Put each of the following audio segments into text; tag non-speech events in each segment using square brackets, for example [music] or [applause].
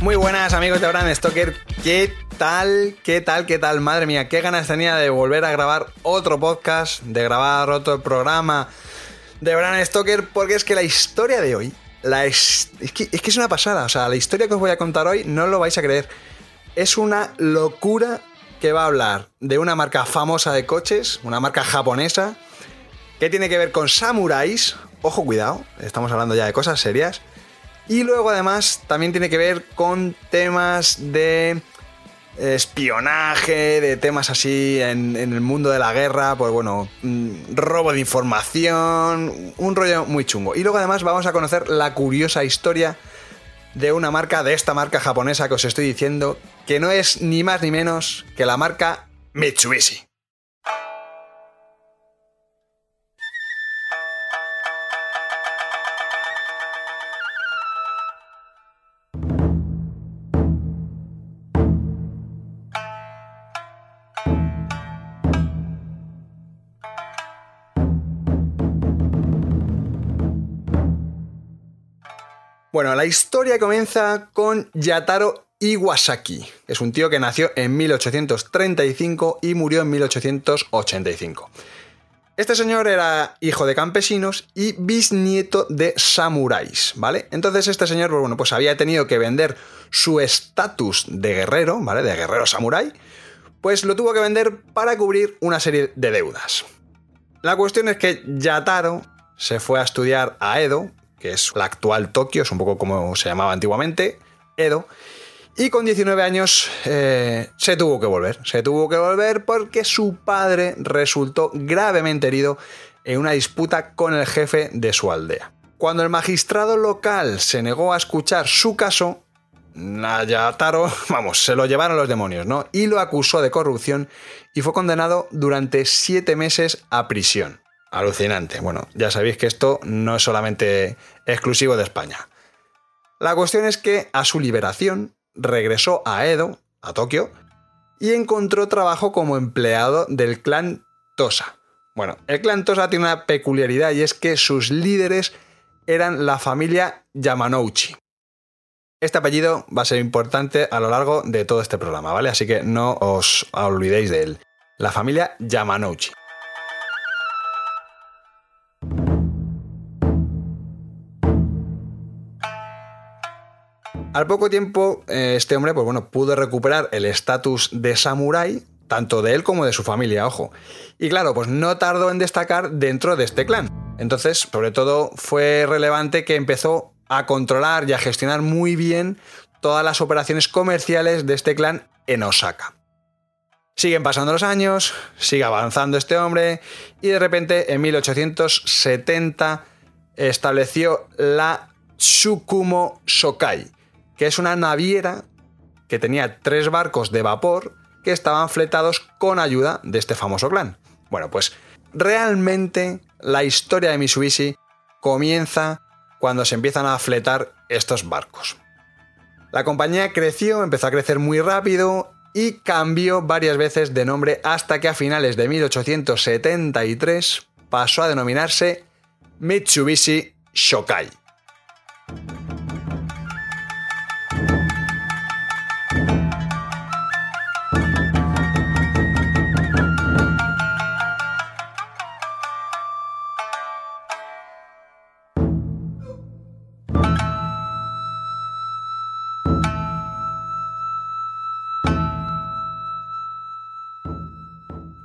Muy buenas amigos de Brand Stoker, ¿qué tal? ¿Qué tal? ¿Qué tal? Madre mía, qué ganas tenía de volver a grabar otro podcast, de grabar otro programa de Brand Stoker, porque es que la historia de hoy, la es, es, que, es que es una pasada, o sea, la historia que os voy a contar hoy no lo vais a creer, es una locura que va a hablar de una marca famosa de coches, una marca japonesa, que tiene que ver con samuráis, ojo cuidado, estamos hablando ya de cosas serias, y luego además también tiene que ver con temas de espionaje, de temas así en, el mundo de la guerra, pues bueno, mm, robo de información, un rollo muy chungo. Y luego además vamos a conocer la curiosa historia de una marca, de esta marca japonesa que os estoy diciendo, que no es ni más ni menos que la marca Mitsubishi. Bueno, la historia comienza con Yataro Iwasaki. Es un tío que nació en 1835 y murió en 1885. Este señor era hijo de campesinos y bisnieto de samuráis, ¿vale? Entonces este señor, bueno, pues había tenido que vender su estatus de guerrero, ¿vale? De guerrero samurái, pues lo tuvo que vender para cubrir una serie de deudas. La cuestión es que Yataro se fue a estudiar a Edo, que es la actual Tokio, es un poco como se llamaba antiguamente, Edo. Y con 19 años eh, se tuvo que volver. Se tuvo que volver porque su padre resultó gravemente herido en una disputa con el jefe de su aldea. Cuando el magistrado local se negó a escuchar su caso, Nayataro, [laughs] vamos, se lo llevaron los demonios, ¿no? Y lo acusó de corrupción y fue condenado durante 7 meses a prisión. Alucinante. Bueno, ya sabéis que esto no es solamente exclusivo de España. La cuestión es que a su liberación regresó a Edo, a Tokio, y encontró trabajo como empleado del clan Tosa. Bueno, el clan Tosa tiene una peculiaridad y es que sus líderes eran la familia Yamanouchi. Este apellido va a ser importante a lo largo de todo este programa, ¿vale? Así que no os olvidéis de él. La familia Yamanouchi. Al poco tiempo, este hombre, pues bueno, pudo recuperar el estatus de samurái, tanto de él como de su familia, ojo. Y claro, pues no tardó en destacar dentro de este clan. Entonces, sobre todo, fue relevante que empezó a controlar y a gestionar muy bien todas las operaciones comerciales de este clan en Osaka. Siguen pasando los años, sigue avanzando este hombre y de repente en 1870 estableció la Tsukumo Shokai, que es una naviera que tenía tres barcos de vapor que estaban fletados con ayuda de este famoso clan. Bueno, pues realmente la historia de Mitsubishi comienza cuando se empiezan a fletar estos barcos. La compañía creció, empezó a crecer muy rápido y cambió varias veces de nombre hasta que a finales de 1873 pasó a denominarse Mitsubishi Shokai.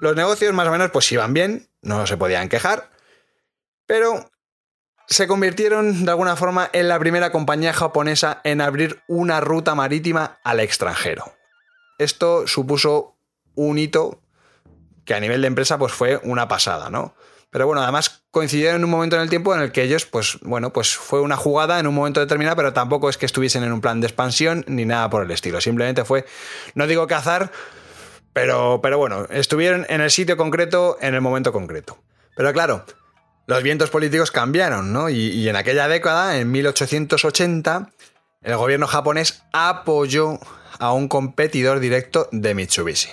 Los negocios más o menos pues iban bien, no se podían quejar, pero se convirtieron de alguna forma en la primera compañía japonesa en abrir una ruta marítima al extranjero. Esto supuso un hito que a nivel de empresa pues fue una pasada, ¿no? Pero bueno, además coincidieron en un momento en el tiempo en el que ellos, pues bueno, pues fue una jugada en un momento determinado, pero tampoco es que estuviesen en un plan de expansión ni nada por el estilo. Simplemente fue, no digo cazar, pero, pero bueno, estuvieron en el sitio concreto en el momento concreto. Pero claro, los vientos políticos cambiaron, ¿no? Y, en aquella década, en 1880, el gobierno japonés apoyó a un competidor directo de Mitsubishi.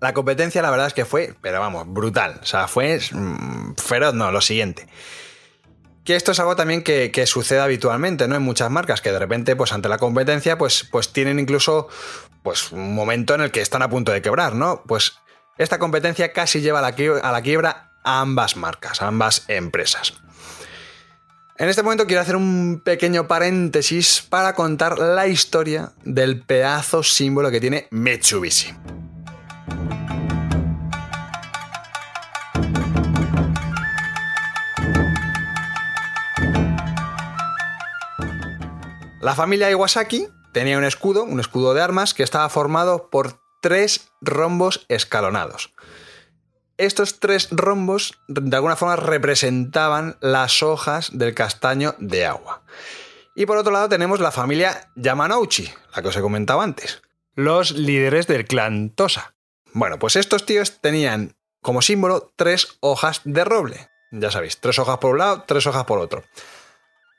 La competencia, la verdad es que fue, pero vamos, brutal. O sea, fue mm, feroz, no, lo siguiente. Que esto es algo también que, que, sucede habitualmente, ¿no? En muchas marcas, que de repente, pues ante la competencia, pues, pues tienen incluso pues, un momento en el que están a punto de quebrar, ¿no? Pues esta competencia casi lleva a la, quiebra, a la quiebra a ambas marcas, a ambas empresas. En este momento quiero hacer un pequeño paréntesis para contar la historia del pedazo símbolo que tiene Mitsubishi. La familia Iwasaki tenía un escudo, un escudo de armas, que estaba formado por tres rombos escalonados. Estos tres rombos de alguna forma representaban las hojas del castaño de agua. Y por otro lado tenemos la familia Yamanouchi, la que os he comentado antes, los líderes del clan Tosa. Bueno, pues estos tíos tenían como símbolo tres hojas de roble. Ya sabéis, tres hojas por un lado, tres hojas por otro.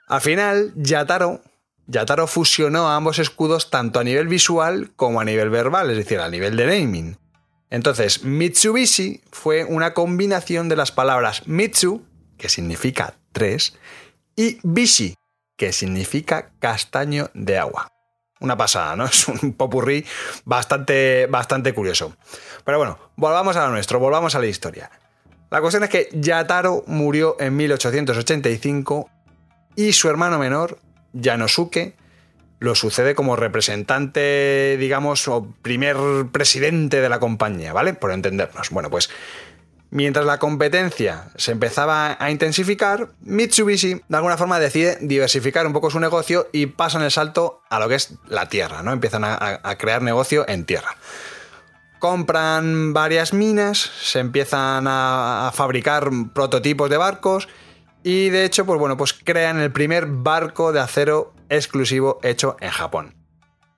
Al final, Yataro Yataro fusionó ambos escudos tanto a nivel visual como a nivel verbal, es decir, a nivel de naming. Entonces, Mitsubishi fue una combinación de las palabras Mitsu, que significa tres, y Bishi, que significa castaño de agua. Una pasada, ¿no? [laughs] Es un popurrí bastante, bastante curioso. Pero bueno, volvamos a lo nuestro, volvamos a la historia. La cuestión es que Yataro murió en 1885 y su hermano menor, Yanosuke lo sucede como representante, digamos, o primer presidente de la compañía, ¿vale? Por entendernos. Bueno, pues mientras la competencia se empezaba a intensificar, Mitsubishi de alguna forma decide diversificar un poco su negocio y pasan el salto a lo que es la tierra, ¿no? Empiezan a, crear negocio en tierra. Compran varias minas, se empiezan a fabricar prototipos de barcos y de hecho, pues bueno, pues crean el primer barco de acero exclusivo hecho en Japón.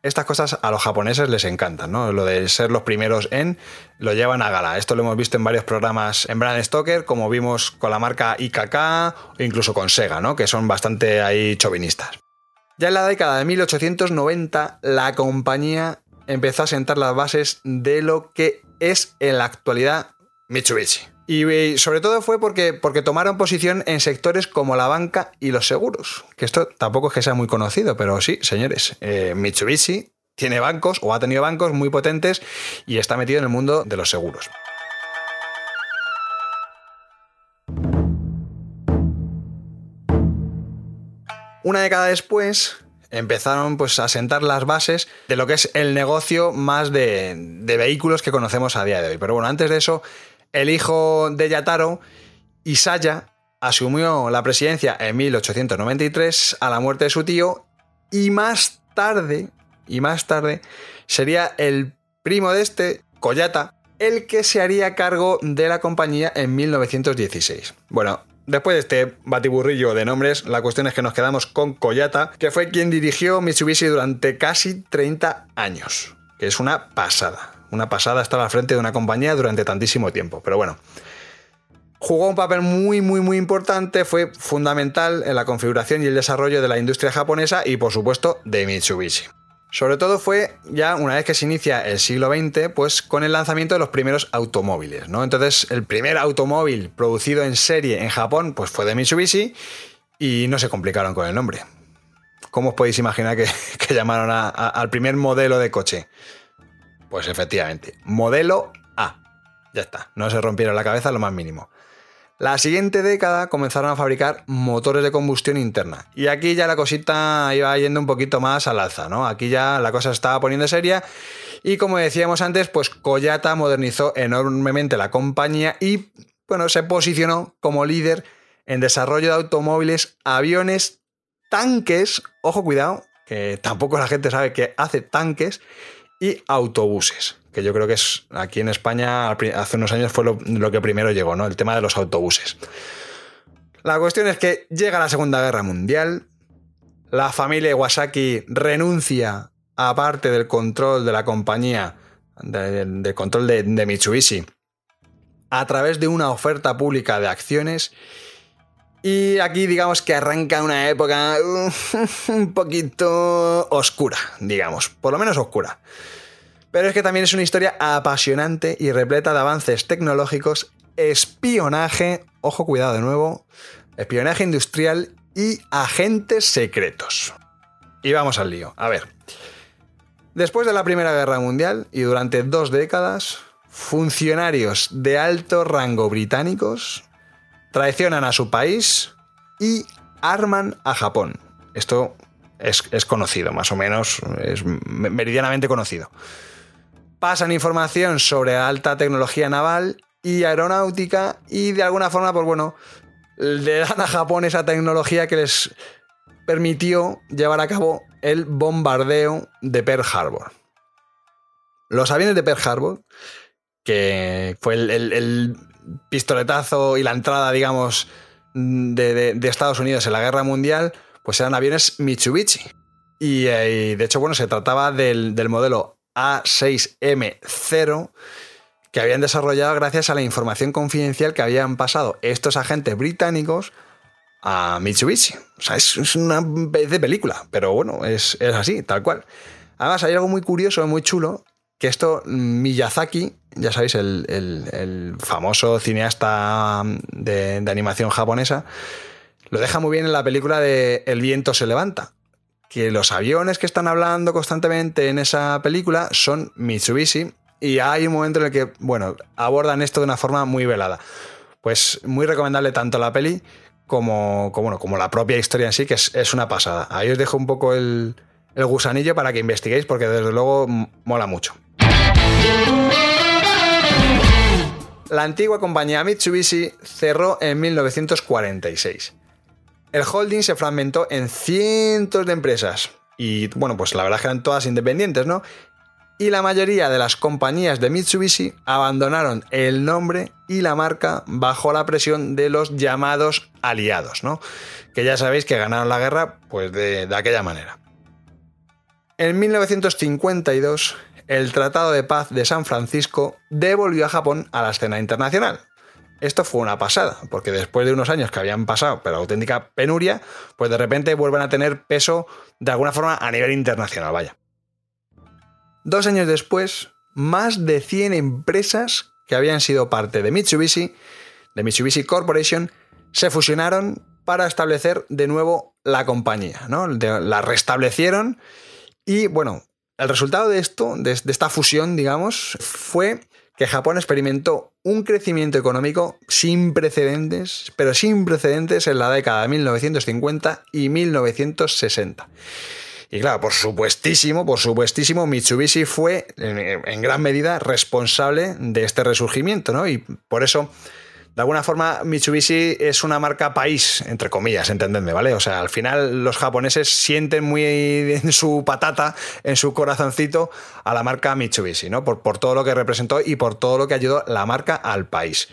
Estas cosas a los japoneses les encantan, ¿no? Lo de ser los primeros en, lo llevan a gala. Esto lo hemos visto en varios programas en Brand Stoker, como vimos con la marca IKK incluso con Sega, ¿no? Que son bastante ahí chauvinistas. Ya en la década de 1890, la compañía empezó a sentar las bases de lo que es en la actualidad Mitsubishi. Y sobre todo fue porque, porque tomaron posición en sectores como la banca y los seguros. Que esto tampoco es que sea muy conocido, pero sí, señores, eh, Mitsubishi tiene bancos o ha tenido bancos muy potentes y está metido en el mundo de los seguros. Una década después, empezaron pues, a sentar las bases de lo que es el negocio más de, de, vehículos que conocemos a día de hoy. Pero bueno, antes de eso, el hijo de Yataro, Isaya, asumió la presidencia en 1893 a la muerte de su tío y más tarde, y más tarde, sería el primo de este, Koyata, el que se haría cargo de la compañía en 1916. Bueno, Después de este batiburrillo de nombres, la cuestión es que nos quedamos con Koyata, que fue quien dirigió Mitsubishi durante casi 30 años, que es una pasada una pasada estar al frente de una compañía durante tantísimo tiempo. Pero bueno, jugó un papel muy, muy, muy importante, fue fundamental en la configuración y el desarrollo de la industria japonesa y, por supuesto, de Mitsubishi. Sobre todo fue ya una vez que se inicia el siglo XX, pues con el lanzamiento de los primeros automóviles, ¿no? Entonces, el primer automóvil producido en serie en Japón, pues fue de Mitsubishi y no se complicaron con el nombre. ¿Cómo os podéis imaginar que, [laughs] llamaron al primer modelo de coche? Pues efectivamente, modelo A. Ya está, no se rompieron la cabeza lo más mínimo. La siguiente década comenzaron a fabricar motores de combustión interna. Y aquí ya la cosita iba yendo un poquito más al alza, ¿no? Aquí ya la cosa se estaba poniendo seria. Y como decíamos antes, pues Koyata modernizó enormemente la compañía y, bueno, se posicionó como líder en desarrollo de automóviles, aviones, tanques, ojo cuidado, que tampoco la gente sabe que hace tanques, y autobuses. que yo creo que es aquí en España hace unos años fue lo, que primero llegó, ¿no? El tema de los autobuses. La cuestión es que llega la Segunda Guerra Mundial, la familia Iwasaki renuncia a parte del control de la compañía, del control de, Mitsubishi, a través de una oferta pública de acciones. Y aquí digamos que arranca una época [laughs] un poquito oscura, digamos, por lo menos oscura. Pero es que también es una historia apasionante y repleta de avances tecnológicos, espionaje, ojo cuidado de nuevo, espionaje industrial y agentes secretos. Y vamos al lío. A ver. Después de la Primera Guerra Mundial y durante dos décadas, funcionarios de alto rango británicos traicionan a su país y arman a Japón. Esto es, es, conocido, más o menos, es meridianamente conocido. Pasan información sobre alta tecnología naval y aeronáutica y de alguna forma, pues bueno, le dan a Japón esa tecnología que les permitió llevar a cabo el bombardeo de Pearl Harbor. Los aviones de Pearl Harbor, que fue el, pistoletazo y la entrada, digamos, de, Estados Unidos en la guerra mundial, pues eran aviones Mitsubishi. Y, eh, de hecho, bueno, se trataba del, del modelo A6M0 que habían desarrollado gracias a la información confidencial que habían pasado estos agentes británicos a Mitsubishi. O sea, es, una vez de película, pero bueno, es, así, tal cual. Además, hay algo muy curioso, muy chulo, que esto Miyazaki, ya sabéis, el, famoso cineasta de, de, animación japonesa, lo deja muy bien en la película de El viento se levanta. Que los aviones que están hablando constantemente en esa película son Mitsubishi y hay un momento en el que, bueno, abordan esto de una forma muy velada. Pues muy recomendable tanto la peli como, como, como la propia historia en sí, que es, una pasada. Ahí os dejo un poco el, el gusanillo para que investiguéis, porque desde luego mola mucho. La antigua compañía Mitsubishi cerró en 1946. El holding se fragmentó en cientos de empresas. Y bueno, pues la verdad es que eran todas independientes, ¿no? y la mayoría de las compañías de Mitsubishi abandonaron el nombre y la marca bajo la presión de los llamados aliados, ¿no? Que ya sabéis que ganaron la guerra pues de, de aquella manera. En 1952, el Tratado de Paz de San Francisco devolvió a Japón a la escena internacional. Esto fue una pasada, porque después de unos años que habían pasado, pero auténtica penuria, pues de repente vuelven a tener peso de alguna forma a nivel internacional, vaya. Dos años después, más de 100 empresas que habían sido parte de Mitsubishi, de Mitsubishi Corporation, se fusionaron para establecer de nuevo la compañía, ¿no? La restablecieron y bueno, el resultado de esto, de, esta fusión, digamos, fue que Japón experimentó un crecimiento económico sin precedentes, pero sin precedentes en la década de 1950 y 1960. Y claro, por supuestísimo, por supuestísimo, Mitsubishi fue en, gran medida responsable de este resurgimiento, ¿no? Y por eso de alguna forma Mitsubishi es una marca país, entre comillas, entendedme, ¿vale? O sea, al final los japoneses sienten muy en su patata, en su corazoncito, a la marca Mitsubishi, ¿no? Por, por todo lo que representó y por todo lo que ayudó la marca al país.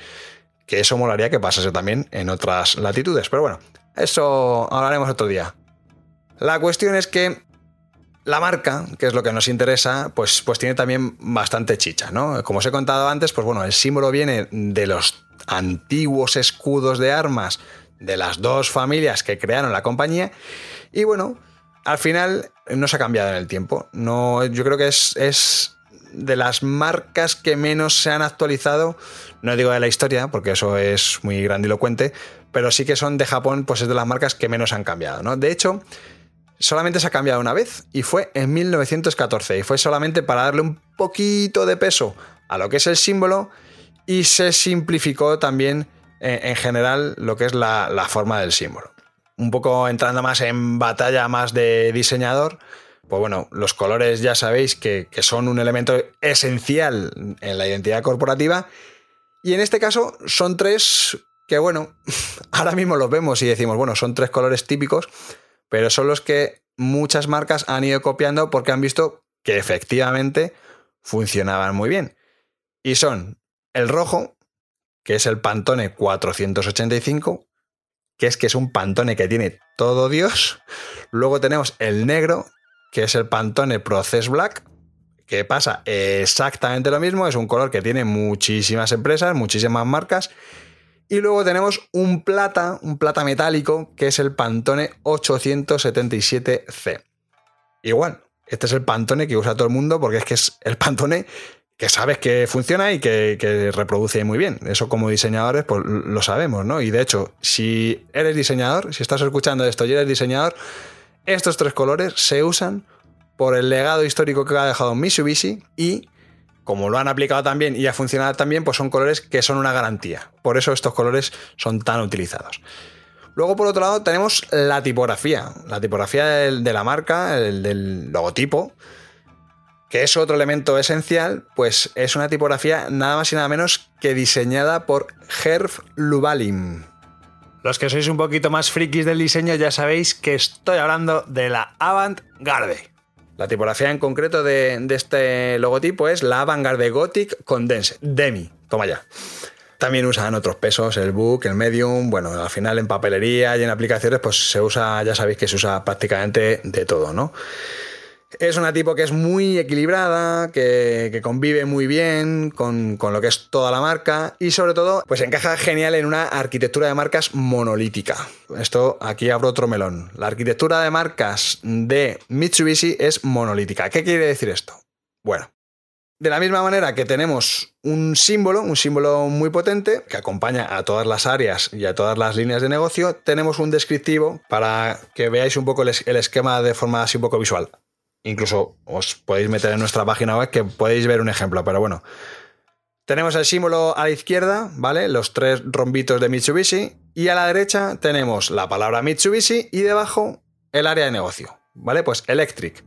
Que eso molaría que pasase también en otras latitudes. Pero bueno, eso hablaremos otro día. La cuestión es que la marca, que es lo que nos interesa, pues, pues tiene también bastante chicha, ¿no? Como os he contado antes, pues bueno, el símbolo viene de los antiguos escudos de armas de las dos familias que crearon la compañía y bueno, al final no se ha cambiado en el tiempo. No, yo creo que es, es de las marcas que menos se han actualizado, no digo de la historia, porque eso es muy grandilocuente, pero sí que son de Japón, pues es de las marcas que menos han cambiado, ¿no? De hecho, solamente se ha cambiado una vez y fue en 1914 y fue solamente para darle un poquito de peso a lo que es el símbolo y se simplificó también eh, en, general lo que es la, forma del símbolo. Un poco entrando más en batalla más de diseñador, pues bueno, los colores ya sabéis que, que son un elemento esencial en la identidad corporativa y en este caso son tres que bueno, [laughs] ahora mismo los vemos y decimos, bueno, son tres colores típicos, pero son los que muchas marcas han ido copiando porque han visto que efectivamente funcionaban muy bien. Y son el rojo, que es el Pantone 485, que es que es un Pantone que tiene todo Dios. Luego tenemos el negro, que es el Pantone Process Black, que pasa exactamente lo mismo, es un color que tiene muchísimas empresas, muchísimas marcas. Y luego tenemos un plata, un plata metálico, que es el Pantone 877C. Igual, este es el Pantone que usa todo el mundo porque es que es el Pantone que sabes que funciona y que, reproduce muy bien. Eso como diseñadores pues lo sabemos, ¿no? Y de hecho, si eres diseñador, si estás escuchando esto y eres diseñador, estos tres colores se usan por el legado histórico que ha dejado Mitsubishi y como lo han aplicado también y ha funcionado también, pues son colores que son una garantía. Por eso estos colores son tan utilizados. Luego, por otro lado, tenemos la tipografía. La tipografía de la marca, el del logotipo, que es otro elemento esencial, pues es una tipografía nada más y nada menos que diseñada por Herb Lubalin. Los que sois un poquito más frikis del diseño ya sabéis que estoy hablando de la Avant-Garde. La tipografía en concreto de, este logotipo es la Avant-Garde Gothic Condense, Demi. Toma ya. También usan otros pesos, el book, el medium. Bueno, al final en papelería y en aplicaciones, pues se usa, ya sabéis que se usa prácticamente de todo, ¿no? Es una tipo que es muy equilibrada, que, convive muy bien con, lo que es toda la marca y sobre todo pues encaja genial en una arquitectura de marcas monolítica. Esto aquí abro otro melón. La arquitectura de marcas de Mitsubishi es monolítica. ¿Qué quiere decir esto? Bueno, de la misma manera que tenemos un símbolo, un símbolo muy potente que acompaña a todas las áreas y a todas las líneas de negocio, tenemos un descriptivo para que veáis un poco el, esquema de forma así un poco visual. Incluso os podéis meter en nuestra página web que podéis ver un ejemplo, pero bueno. Tenemos el símbolo a la izquierda, ¿vale? Los tres rombitos de Mitsubishi. Y a la derecha tenemos la palabra Mitsubishi y debajo el área de negocio, ¿vale? Pues Electric.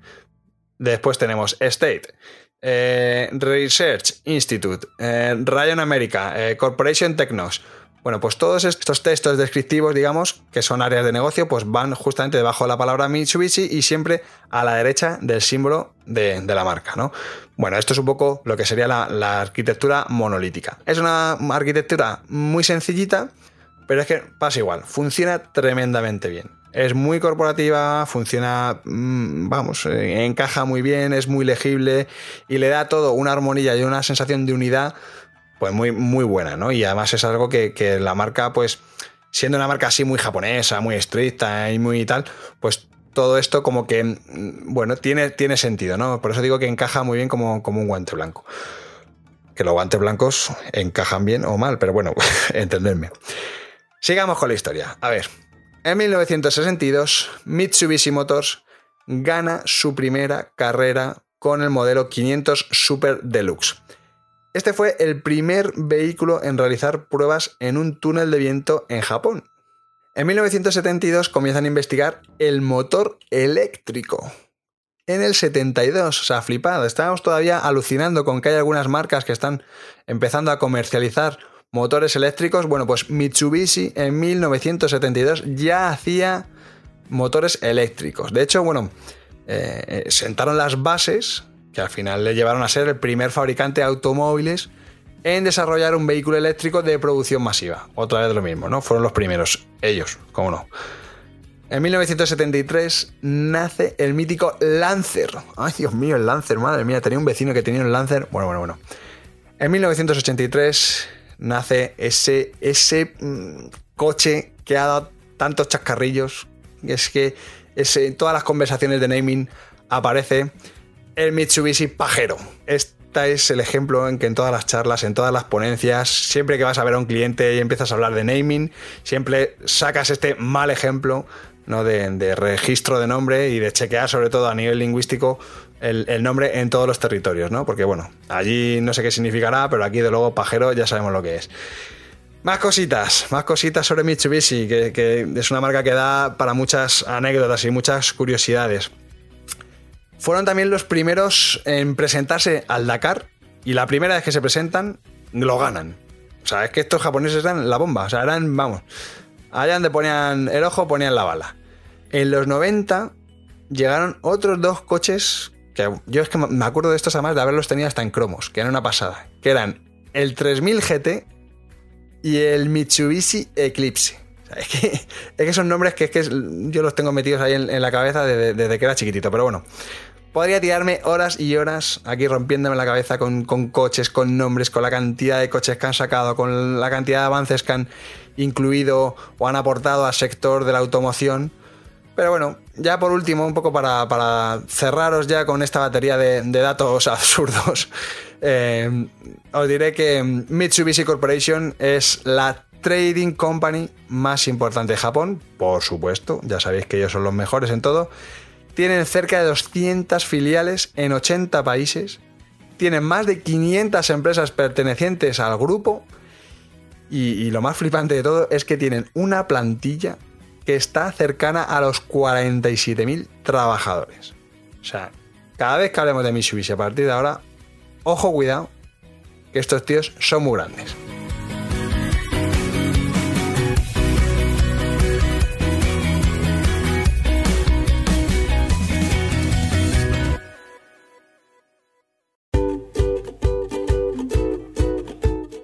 Después tenemos State. Eh, Research Institute, eh, Ryan America, eh, Corporation Technos, bueno, pues todos estos textos descriptivos, digamos, que son áreas de negocio, pues van justamente debajo de la palabra Mitsubishi y siempre a la derecha del símbolo de, la marca, ¿no? Bueno, esto es un poco lo que sería la, arquitectura monolítica. Es una arquitectura muy sencillita, pero es que pasa igual, funciona tremendamente bien. Es muy corporativa, funciona, mm, vamos, eh, encaja muy bien, es muy legible y le da todo una armonía y una sensación de unidad pues muy, muy buena, ¿no? Y además es algo que, la marca, pues, siendo una marca así muy japonesa, muy estricta y muy tal, pues todo esto como que, mm, bueno, tiene, tiene sentido, ¿no? Por eso digo que encaja muy bien como, como un guante blanco. Que los guantes blancos encajan bien o mal, pero bueno, [laughs] entenderme. Sigamos con la historia. A ver, en 1962, Mitsubishi Motors gana su primera carrera con el modelo 500 Super Deluxe. Este fue el primer vehículo en realizar pruebas en un túnel de viento en Japón. En 1972 comienzan a investigar el motor eléctrico. En el 72, o sea, flipado, estábamos todavía alucinando con que hay algunas marcas que están empezando a comercializar motores eléctricos. Bueno, pues Mitsubishi en 1972 ya hacía motores eléctricos. De hecho, bueno, eh, eh, sentaron las bases que al final le llevaron a ser el primer fabricante de automóviles en desarrollar un vehículo eléctrico de producción masiva. Otra vez lo mismo, ¿no? Fueron los primeros, ellos, cómo no. En 1973 nace el mítico Lancer. Ay, Dios mío, el Lancer, madre mía, tenía un vecino que tenía un Lancer. Bueno, bueno, bueno. En 1983 nace ese, ese mm, coche que ha dado tantos chascarrillos. Es que en todas las conversaciones de naming aparece el Mitsubishi pajero. Este es el ejemplo en que en todas las charlas, en todas las ponencias, siempre que vas a ver a un cliente y empiezas a hablar de naming, siempre sacas este mal ejemplo ¿no? de, registro de nombre y de chequear sobre todo a nivel lingüístico el, nombre en todos los territorios, ¿no? Porque bueno, allí no sé qué significará, pero aquí de luego pajero ya sabemos lo que es. Más cositas, más cositas sobre Mitsubishi, que, que es una marca que da para muchas anécdotas y muchas curiosidades fueron también los primeros en presentarse al Dakar y la primera vez que se presentan lo ganan. O sea, es que estos japoneses eran la bomba, o sea, eran, vamos, allá donde ponían el ojo ponían la bala. En los 90 llegaron otros dos coches que yo es que me acuerdo de estos además de haberlos tenido hasta en cromos, que era una pasada, que eran el 3000 GT y el Mitsubishi Eclipse. es, que, son nombres que, es que yo los tengo metidos ahí en, la cabeza desde, desde, que era chiquitito, pero bueno. Podría tirarme horas y horas aquí rompiéndome la cabeza con, coches, con nombres, con la cantidad de coches que han sacado, con la cantidad de avances que han incluido o han aportado al sector de la automoción. Pero bueno, ya por último, un poco para, cerraros ya con esta batería de, datos [laughs] absurdos, eh, os diré que Mitsubishi Corporation es la trading company más importante de Japón, por supuesto, ya sabéis que ellos son los mejores en todo. Tienen cerca de 200 filiales en 80 países, tienen más de 500 empresas pertenecientes al grupo y, lo más flipante de todo es que tienen una plantilla que está cercana a los 47.000 trabajadores. O sea, cada vez que hablemos de Mitsubishi a partir de ahora, ojo cuidado, que estos tíos son muy grandes.